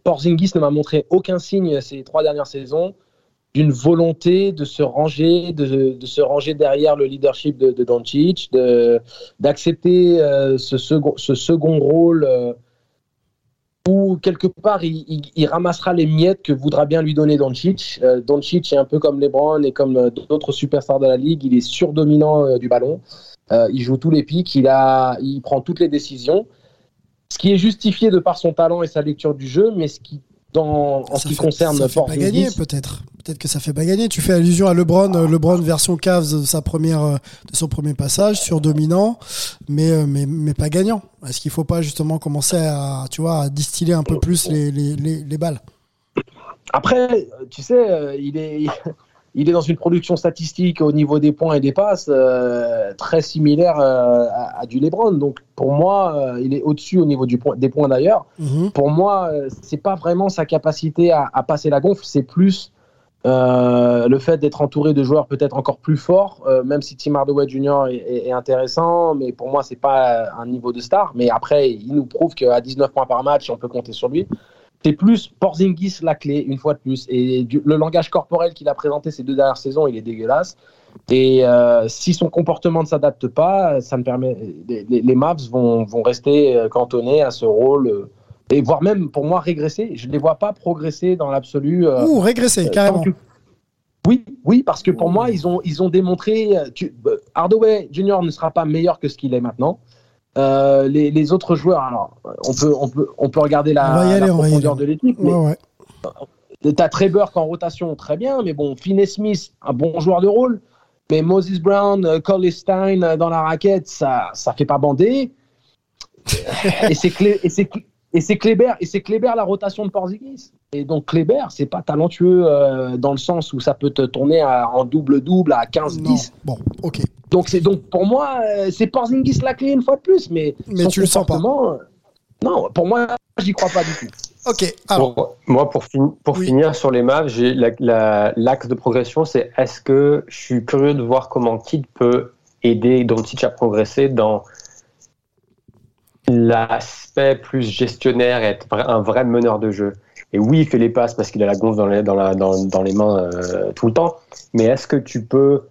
Porzingis ne m'a montré aucun signe ces trois dernières saisons d'une volonté de se ranger, de, se ranger derrière le leadership de, de d'accepter euh, ce, second, ce second rôle euh, où quelque part il, ramassera les miettes que voudra bien lui donner Doncic. Euh, Doncic est un peu comme LeBron et comme euh, d'autres superstars de la ligue, il est surdominant du ballon. Il joue tous les pics, il, a, il prend toutes les décisions. Ce qui est justifié de par son talent et sa lecture du jeu, mais ce qui, dans, en ce qui fait- concerne ça fait pas gagner peut-être. Peut-être que ça fait pas gagner. Tu fais allusion à LeBron, euh, LeBron version Cavs de sa première, euh, de son premier passage, sur dominant, mais euh, mais mais pas gagnant. Est-ce qu'il faut pas justement commencer à tu vois à distiller un peu plus les les les, les balles? Après, tu sais, euh, il est, il est dans une production statistique au niveau des points et des passes euh, très similaire euh, à, à du LeBron. Donc, pour moi, euh, il est au-dessus au niveau du point, des points d'ailleurs. Mhm. Pour moi, c'est pas vraiment sa capacité à, à passer la gonfle, c'est plus le fait d'être entouré de joueurs peut-être encore plus forts, même si Tim Hardaway Jr. est, est- est intéressant, mais pour moi, c'est pas un niveau de star. Mais après, il nous prouve qu'à 19 points par match, on peut compter sur lui. C'est plus Porzingis la clé, une fois de plus. Et du- le langage corporel qu'il a présenté ces deux dernières saisons, il est dégueulasse. Et euh, si son comportement ne s'adapte pas, ça me permet. Les, les- Mavs vont, vont rester euh, cantonnés à ce rôle. euh, et voire même, pour moi, régresser. Je ne les vois pas progresser dans l'absolu. euh, Ouh, régresser euh, carrément. que- Oui, oui, parce que pour moi, ils ont, ils ont démontré. Tu... Hardaway Junior ne sera pas meilleur que ce qu'il est maintenant. Euh, les, les autres joueurs, alors, on peut, on peut, on peut regarder la, aller, la profondeur de l'équipe. Ouais ouais. T'as Trey Burke en rotation, très bien, mais bon, Finney Smith, un bon joueur de rôle. Mais Moses Brown, euh, Coley Stein euh, dans la raquette, ça ça fait pas bander. et c'est Clé- et c'est et c'est Kleber et c'est Kleber la rotation de Porzingis. Et donc Kleber, c'est pas talentueux euh, dans le sens où ça peut te tourner à- en double double à 15 Non. 10. Bon, ok. Donc c'est donc pour moi euh, c'est Porzingis la clé une fois de plus mais Mais tu le sens pas. euh, Non, pour moi j'y crois pas du tout. Ok. Alors, Pour- moi, pour, fin- pour Oui. finir sur les Mavs, j'ai la- la- l'axe de progression, c'est est-ce que je suis curieux de voir comment Kid peut aider Doncic à progresser dans l'aspect plus gestionnaire être un vrai meneur de jeu. Et oui, il fait les passes parce qu'il a la gonfle dans les, dans la- dans- dans les mains euh, tout le temps. Mais est-ce que tu peux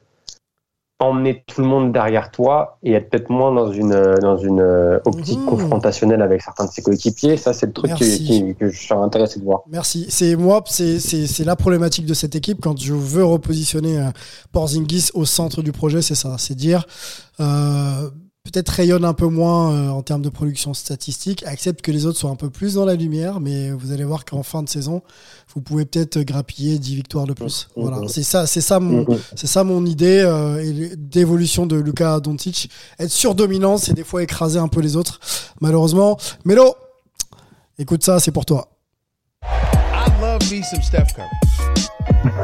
emmener tout le monde derrière toi et être peut-être moins dans une, dans une euh, optique Mhm. confrontationnelle avec certains de ses coéquipiers? Ça, c'est le truc qui- qui- que je suis intéressé de voir. Merci. C'est moi, c'est la problématique de cette équipe quand je veux repositionner euh, Porzingis au centre du projet, c'est ça, c'est dire euh, peut-être rayonne un peu moins euh, en termes de production statistique, accepte que les autres soient un peu plus dans la lumière, mais vous allez voir qu'en fin de saison, vous pouvez peut-être grappiller 10 victoires de plus. Mhm. Voilà, c'est ça, c'est ça mon Mhm. c'est ça mon idée euh, et d'évolution de Luka Doncic, être surdominant, c'est des fois écraser un peu les autres, malheureusement. Melo, écoute ça, c'est pour toi. I love me some Steph Curry.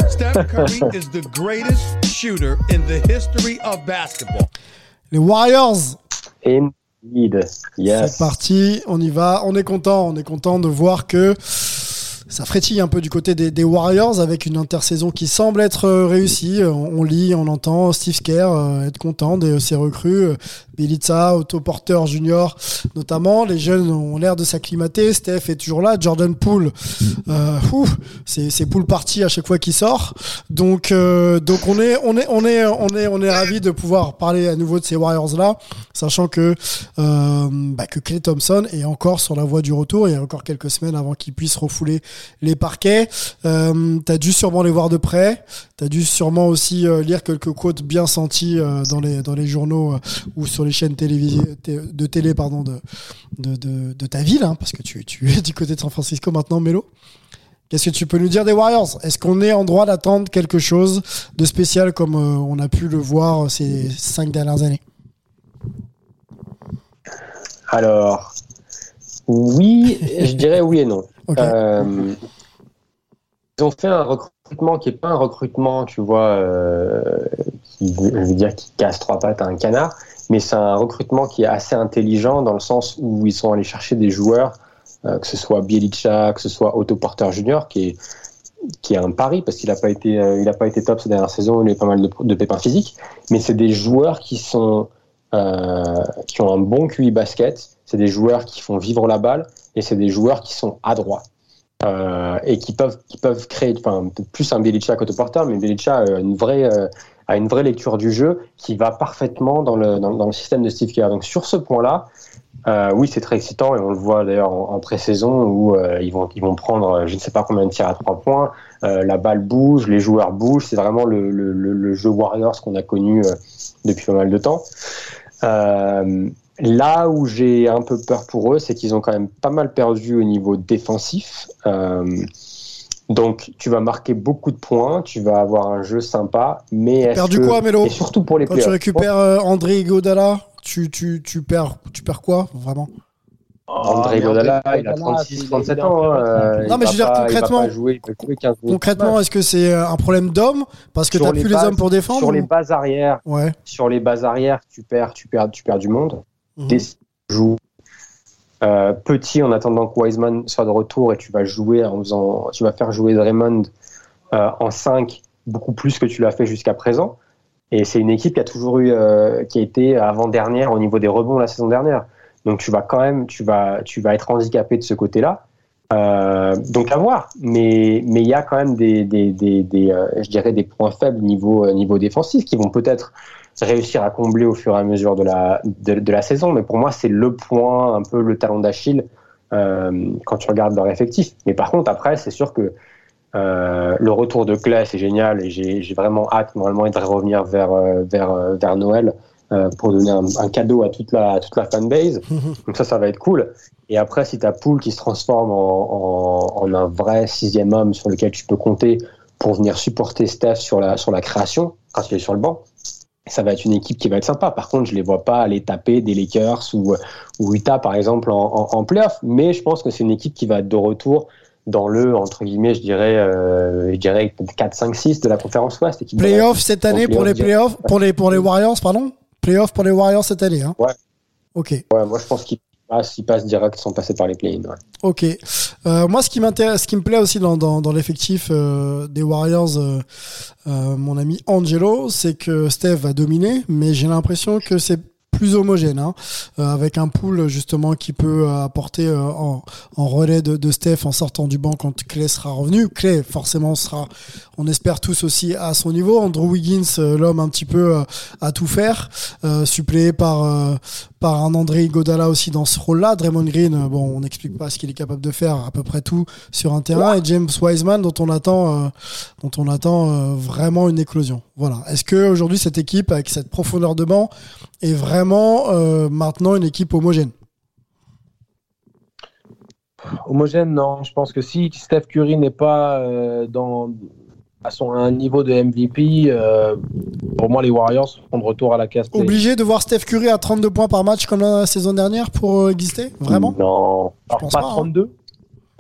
Steph Curry is the greatest shooter in the history of basketball. Les Warriors Indeed. Yes. C'est parti, on y va, on est content, on est content de voir que ça frétille un peu du côté des, des Warriors avec une intersaison qui semble être euh, réussie. On, on lit, on entend Steve Kerr euh, être content de ses recrues, Bielitsa, Otto Porter Junior notamment. Les jeunes ont l'air de s'acclimater. Steph est toujours là. Jordan Poole, euh, ouf, c'est Poole parti à chaque fois qu'il sort. Donc euh, donc on est on est on est on est on est ravi de pouvoir parler à nouveau de ces Warriors là, sachant que euh, bah, que Clay Thompson est encore sur la voie du retour. Il y a encore quelques semaines avant qu'il puisse refouler les parquets. Euh, T'as dû sûrement les voir de près. T'as dû sûrement aussi euh, lire quelques quotes bien senties euh, dans les dans les journaux euh, ou sur les chaînes télévisées de télé pardon de de, de, de ta ville, hein, parce que tu, tu es du côté de San Francisco maintenant, Mélo. Qu'est-ce que tu peux nous dire des Warriors? Est-ce qu'on est en droit d'attendre quelque chose de spécial comme euh, on a pu le voir ces cinq dernières années? Alors, oui, je dirais oui et non. Ok. Euh, ils ont fait un recrutement qui n'est pas un recrutement, tu vois, euh, qui, je veux dire, qui casse trois pattes à un canard, mais c'est un recrutement qui est assez intelligent dans le sens où ils sont allés chercher des joueurs, euh, que ce soit Bielica, que ce soit Otto Porter Jr., qui est qui est un pari parce qu'il n'a pas été euh, il a pas été top ces dernières saisons il a eu pas mal de, pépins physiques mais c'est des joueurs qui sont euh, qui ont un bon QI basket c'est des joueurs qui font vivre la balle et c'est des joueurs qui sont adroits et qui peuvent qui peuvent créer enfin plus un Belicha qu'Otto Porter mais Belicha a une vraie a une vraie lecture du jeu qui va parfaitement dans le dans, le système de Steve Kerr donc sur ce point là euh, oui, c'est très excitant et on le voit d'ailleurs en, pré-saison où euh, ils vont ils vont prendre euh, je ne sais pas combien de tirs à trois points, la balle bouge, les joueurs bougent, c'est vraiment le, le, jeu Warriors qu'on a connu depuis pas mal de temps. Là où j'ai un peu peur pour eux, c'est qu'ils ont quand même pas mal perdu au niveau défensif. Euh, donc tu vas marquer beaucoup de points, tu vas avoir un jeu sympa, mais est-ce Perdu que- quoi, Mélo Et surtout pour les Quand tu récupères euh, André Iguodala, tu, tu, tu, perds, tu perds quoi, vraiment? André mais Godala, André il a Iguodala, 36, il est- 37 il est en ans. hein, euh, Non, il mais je veux dire pas- il va concrètement- pas jouer, il peut jouer 15 minutes. Concrètement, est-ce que c'est un problème d'homme? Parce que t'as les plus les hommes pour défendre Sur les bases arrières, Ouais. sur les bases arrières, tu perds, tu perds, tu perds du monde. Des joues euh, petit en attendant que Wiseman soit de retour et tu vas jouer en faisant, tu vas faire jouer Draymond euh, en 5 beaucoup plus que tu l'as fait jusqu'à présent. Et c'est une équipe qui a toujours eu, euh, qui a été avant-dernière au niveau des rebonds la saison dernière. Donc tu vas quand même, tu vas, tu vas être handicapé de ce côté-là. Donc à voir. Mais mais il y a quand même des, des, des, des, je dirais des points faibles niveau niveau défensif qui vont peut-être réussir à combler au fur et à mesure de la de, de la saison. Mais pour moi c'est le point un peu le talon d'Achille euh, quand tu regardes leur effectif. Mais par contre après c'est sûr que euh, le retour de Clay, c'est génial et j'ai vraiment hâte. Normalement, il devrait revenir vers, euh, vers, vers Noël euh, pour donner un, un cadeau à toute la, à toute la fanbase. Donc ça, ça va être cool. Et après, si ta poule qui se transforme en, en, en un vrai sixième homme sur lequel tu peux compter pour venir supporter Steph sur la, sur la création, quand il est sur le banc, ça va être une équipe qui va être sympa. Par contre, je les vois pas aller taper des Lakers ou, ou Utah, par exemple, en, en, en playoff. Mais je pense que c'est une équipe qui va être de retour dans le, entre guillemets, je dirais, euh, je dirais 4, 5, 6 de la conférence Ouest. Playoff cette année pour les playoffs, pour les, pour les Warriors, pardon? Playoff pour les Warriors cette année, hein? Ouais. Ok. Ouais, moi je pense qu'ils passent, ils passent direct sans passer par les play-in. Ouais. Ok. Euh, moi, ce qui m'intéresse, ce qui me plaît aussi dans, l'effectif euh, des Warriors, euh, mon ami Angelo, c'est que Steph va dominer, mais j'ai l'impression que c'est plus homogène, hein, euh, avec un pool justement qui peut euh, apporter euh, en, en, relais de, de, Steph en sortant du banc quand Clay sera revenu. Clay forcément sera, on espère tous aussi à son niveau. Andrew Wiggins, l'homme un petit peu à tout faire, suppléé par par un André Godala aussi dans ce rôle-là. Draymond Green, bon, on n'explique pas ce qu'il est capable de faire, à peu près tout sur un terrain. Et James Wiseman, dont on attend, dont on attend vraiment une éclosion. Voilà. Est-ce que aujourd'hui cette équipe, avec cette profondeur de banc, est vraiment euh, maintenant une équipe homogène Homogène, non. Je pense que si Steph Curry n'est pas euh, dans, à son à un niveau de MVP, euh, pour moi, les Warriors seront de retour à la casse. Obligé de voir Steph Curry à 32 points par match comme la saison dernière pour exister Vraiment? Non. Je Alors, pas, pas 32 hein.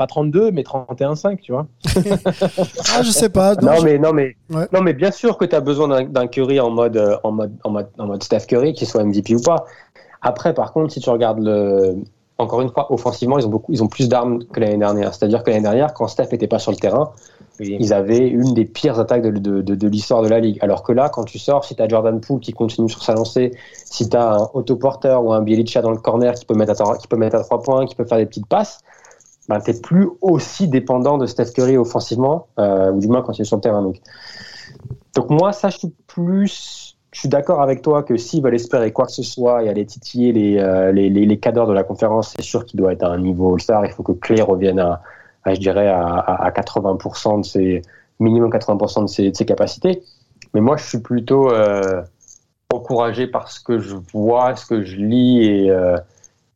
Pas 32, mais 31-5, tu vois. ah, je sais pas. Non, non mais, non, mais, ouais. non, mais bien sûr que tu as besoin d'un Curry en mode, euh, en, mode, en, mode, en mode Steph Curry, qu'il soit MVP ou pas. Après, par contre, si tu regardes le. Encore une fois, offensivement, ils ont, beaucoup, ils ont plus d'armes que l'année dernière. C'est-à-dire que l'année dernière, quand Steph n'était pas sur le terrain, oui. ils avaient une des pires attaques de, de, de, de l'histoire de la ligue. Alors que là, quand tu sors, si tu as Jordan Poole qui continue sur sa lancée, si tu as un autoporteur ou un Bielicha dans le corner qui peut, mettre à, qui peut mettre à trois points, qui peut faire des petites passes, ben, tu plus aussi dépendant de Steph Curry offensivement, euh, ou du moins quand il est sur le terrain. Donc, moi, ça, je suis plus... Je suis d'accord avec toi que s'ils veulent espérer quoi que ce soit et aller titiller les, euh, les, les, les cadres de la conférence, c'est sûr qu'il doit être à un niveau All-Star. Il faut que Clay revienne à, je dirais, à, à, 80% de ses, minimum 80% de ses, de ses, capacités. Mais moi, je suis plutôt euh, encouragé par ce que je vois, ce que je lis et,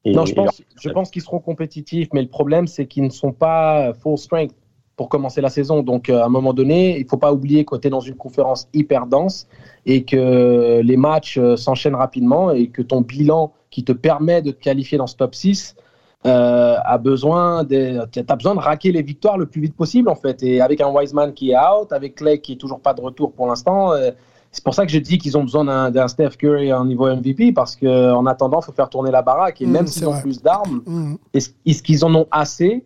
et non, je pense, je pense qu'ils seront compétitifs, mais le problème, c'est qu'ils ne sont pas full strength pour commencer la saison. Donc, à un moment donné, il ne faut pas oublier que tu es dans une conférence hyper dense et que les matchs s'enchaînent rapidement et que ton bilan qui te permet de te qualifier dans ce top 6 euh, a besoin de, as besoin de raquer les victoires le plus vite possible, en fait. Et avec un Wiseman qui est out, avec Clay qui est toujours pas de retour pour l'instant, euh, c'est pour ça que je dis qu'ils ont besoin d'un Steph Curry en niveau MVP parce qu'en attendant, il faut faire tourner la baraque. Et mmh, même s'ils ont plus d'armes, mmh. est-ce qu'ils en ont assez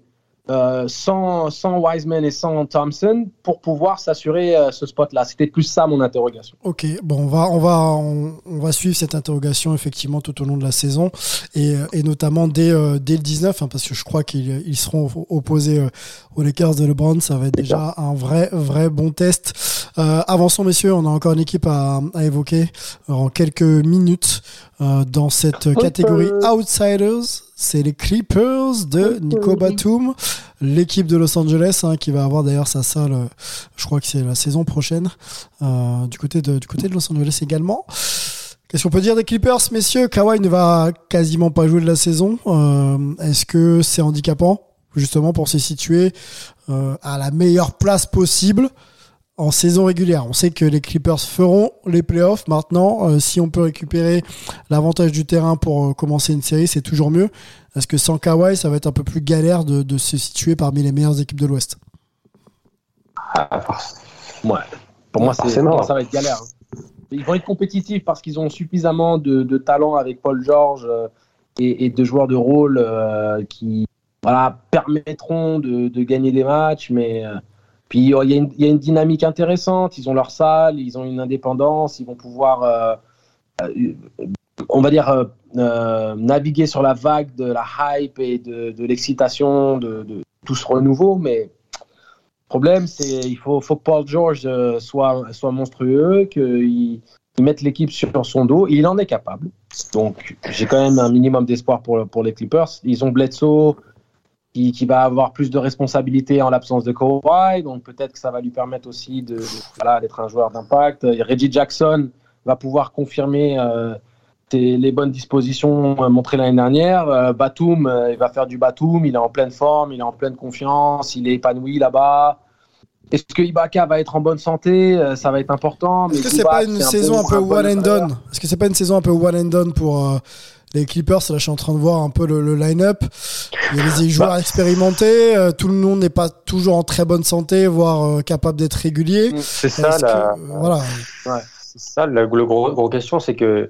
euh, sans, sans Wiseman et sans Thompson pour pouvoir s'assurer euh, ce spot-là? C'était plus ça mon interrogation. Ok, bon, on va, on va, on, on, va suivre cette interrogation effectivement tout au long de la saison et, et notamment dès, euh, dès le 19, hein, parce que je crois qu'ils ils seront opposés euh, aux Lakers de LeBron. Ça va être déjà un vrai, vrai bon test. Euh, avançons messieurs, on a encore une équipe à, à évoquer en quelques minutes dans cette catégorie Outsiders. C'est les Clippers de Nico Batum, l'équipe de Los Angeles hein, qui va avoir d'ailleurs sa salle, je crois que c'est la saison prochaine, euh, du, côté de, du côté de Los Angeles également. Qu'est-ce qu'on peut dire des Clippers, messieurs? Kawhi ne va quasiment pas jouer de la saison. Euh, Est-ce que c'est handicapant, justement, pour se situer euh, à la meilleure place possible? En saison régulière. On sait que les Clippers feront les playoffs. Maintenant, euh, si on peut récupérer l'avantage du terrain pour euh, commencer une série, c'est toujours mieux. Parce que sans Kawhi, ça va être un peu plus galère de, de se situer parmi les meilleures équipes de l'Ouest. Ah, ouais. Pour moi, c'est, pour moi, ça va être galère. Ils vont être compétitifs parce qu'ils ont suffisamment de, de, talent avec Paul George euh, et, et, de joueurs de rôle qui voilà, permettront de, de, gagner des matchs, mais euh, puis il y, a une dynamique intéressante. Ils ont leur salle, ils ont une indépendance, ils vont pouvoir, euh, euh, on va dire, euh, naviguer sur la vague de la hype et de, l'excitation de, tout ce renouveau. Mais le problème, c'est il faut, que Paul George soit, monstrueux, qu'il mette l'équipe sur son dos. Il en est capable. Donc j'ai quand même un minimum d'espoir pour, pour les Clippers. Ils ont Bledsoe qui, qui, va avoir plus de responsabilités en l'absence de Kawhi, donc peut-être que ça va lui permettre aussi de, de voilà, d'être un joueur d'impact. Reggie Jackson va pouvoir confirmer euh, les bonnes dispositions euh, montrées l'année dernière. Euh, Batum, il va faire du Batum, il est en pleine forme, il est en pleine confiance, il est épanoui là-bas. Est-ce que Ibaka va être en bonne santé? Euh, Ça va être important. Est-ce que c'est pas une saison un peu one and done? Est-ce que c'est pas une saison un peu one and done pour euh, les Clippers Là, je suis en train de voir un peu le, le line-up. Il y a des joueurs Bah. expérimentés. euh, tout le monde n'est pas toujours en très bonne santé, voire euh, capable d'être régulier. C'est ça, que- la, voilà. c'est ça la, gros, gros question, c'est que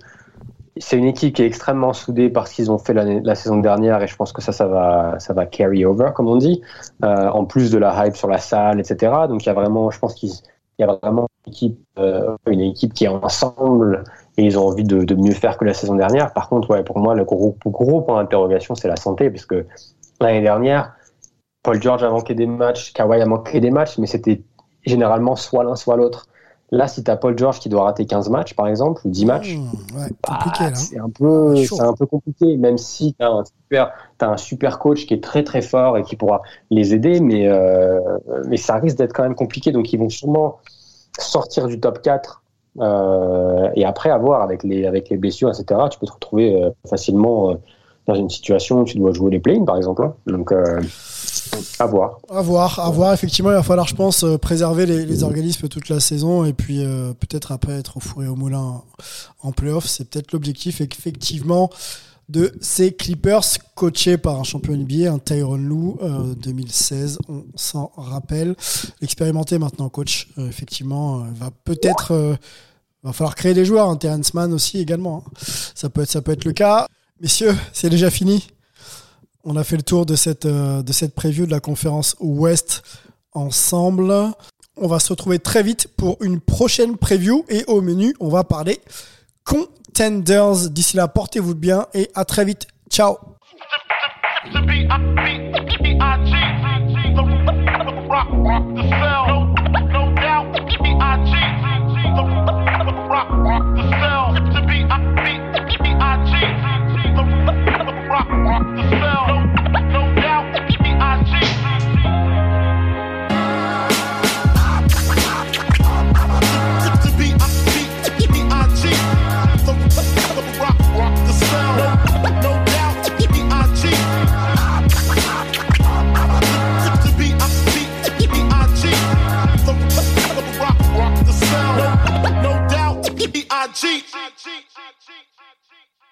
c'est une équipe qui est extrêmement soudée par ce qu'ils ont fait la saison dernière et je pense que ça, ça va, ça va carry over, comme on dit, euh, en plus de la hype sur la salle, etc. Donc il y a vraiment, je pense qu'il y a vraiment une équipe, euh, une équipe qui est ensemble et ils ont envie de, de mieux faire que la saison dernière. Par contre, ouais, pour moi, le gros, gros point d'interrogation, c'est la santé, parce que l'année dernière, Paul George a manqué des matchs, Kawhi a manqué des matchs, mais c'était généralement soit l'un, soit l'autre. Là, si tu as Paul George qui doit rater 15 matchs, par exemple, ou 10 matchs, Mmh, ouais, bah, là. c'est un peu, un compliqué, même si tu as un super, t'as un super coach qui est très très fort et qui pourra les aider, mais euh, mais ça risque d'être quand même compliqué. Donc ils vont sûrement sortir du top 4 euh, et après avoir avec les avec les blessures, etc. Tu peux te retrouver euh, facilement euh, dans une situation où tu dois jouer les play par exemple. hein. Donc à voir. À voir, à voir. Effectivement, il va falloir, je pense, préserver les, les organismes toute la saison et puis peut-être après être au four et au moulin en playoff. C'est peut-être l'objectif, effectivement, de ces Clippers coachés par un champion NBA, un Tyron euh, 2016, on s'en rappelle. Expérimenté maintenant, coach, euh, effectivement, euh, va peut-être. euh, va falloir créer des joueurs, hein, Terrence Mann aussi également. hein. Ça peut être, peut être le cas. Messieurs, c'est déjà fini. On a fait le tour de cette, de cette preview de la conférence Ouest ensemble. On va se retrouver très vite pour une prochaine preview et au menu, on va parler contenders. D'ici là, portez-vous bien et à très vite. Ciao cheat. I cheat.